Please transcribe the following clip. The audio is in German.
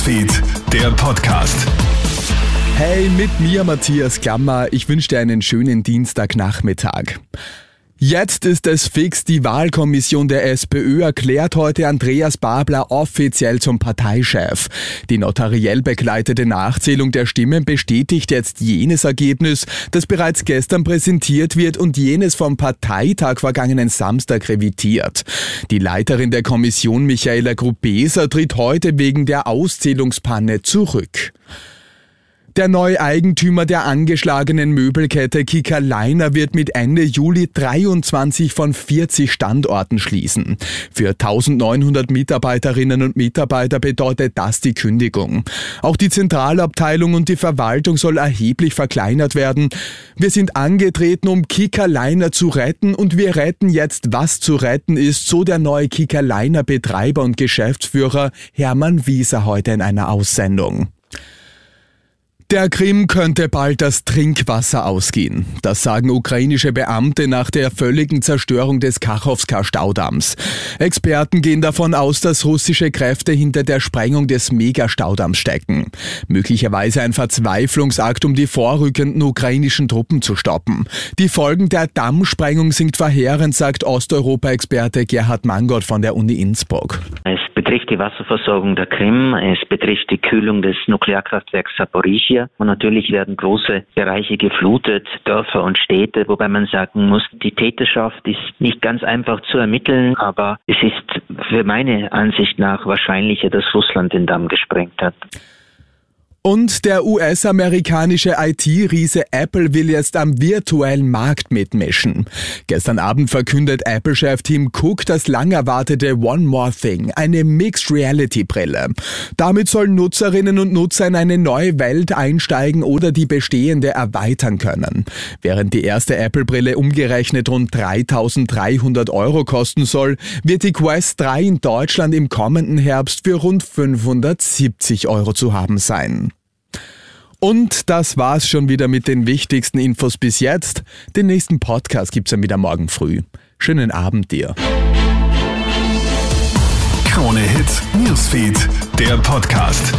Newsfeed, der Podcast. Hey, mit mir Matthias Klammer. Ich wünsche dir einen schönen Dienstagnachmittag. Jetzt ist es fix. Die Wahlkommission der SPÖ erklärt heute Andreas Babler offiziell zum Parteichef. Die notariell begleitete Nachzählung der Stimmen bestätigt jetzt jenes Ergebnis, das bereits gestern präsentiert wird und jenes vom Parteitag vergangenen Samstag revidiert. Die Leiterin der Kommission Michaela Gruppeser tritt heute wegen der Auszählungspanne zurück. Der neue Eigentümer der angeschlagenen Möbelkette Kika Leiner wird mit Ende Juli 23 von 40 Standorten schließen. Für 1900 Mitarbeiterinnen und Mitarbeiter bedeutet das die Kündigung. Auch die Zentralabteilung und die Verwaltung soll erheblich verkleinert werden. Wir sind angetreten, um Kika Leiner zu retten und wir retten jetzt, was zu retten ist, so der neue Kika Leiner Betreiber und Geschäftsführer Hermann Wieser heute in einer Aussendung. Der Krim könnte bald das Trinkwasser ausgehen. Das sagen ukrainische Beamte nach der völligen Zerstörung des Kachowska-Staudamms. Experten gehen davon aus, dass russische Kräfte hinter der Sprengung des Megastaudamms stecken. Möglicherweise ein Verzweiflungsakt, um die vorrückenden ukrainischen Truppen zu stoppen. Die Folgen der Dammsprengung sind verheerend, sagt Osteuropa-Experte Gerhard Mangott von der Uni Innsbruck. Es betrifft die Wasserversorgung der Krim, es betrifft die Kühlung des Nuklearkraftwerks Saporischia und natürlich werden große Bereiche geflutet, Dörfer und Städte, wobei man sagen muss, die Täterschaft ist nicht ganz einfach zu ermitteln, aber es ist für meine Ansicht nach wahrscheinlicher, dass Russland den Damm gesprengt hat. Und der US-amerikanische IT-Riese Apple will jetzt am virtuellen Markt mitmischen. Gestern Abend verkündet Apple-Chef Tim Cook das lang erwartete One More Thing, eine Mixed Reality Brille. Damit sollen Nutzerinnen und Nutzer in eine neue Welt einsteigen oder die bestehende erweitern können. Während die erste Apple-Brille umgerechnet rund 3300 Euro kosten soll, wird die Quest 3 in Deutschland im kommenden Herbst für rund 570 Euro zu haben sein. Und das war's schon wieder mit den wichtigsten Infos bis jetzt. Den nächsten Podcast gibt's dann wieder morgen früh. Schönen Abend dir. Krone Hits, Newsfeed, der Podcast.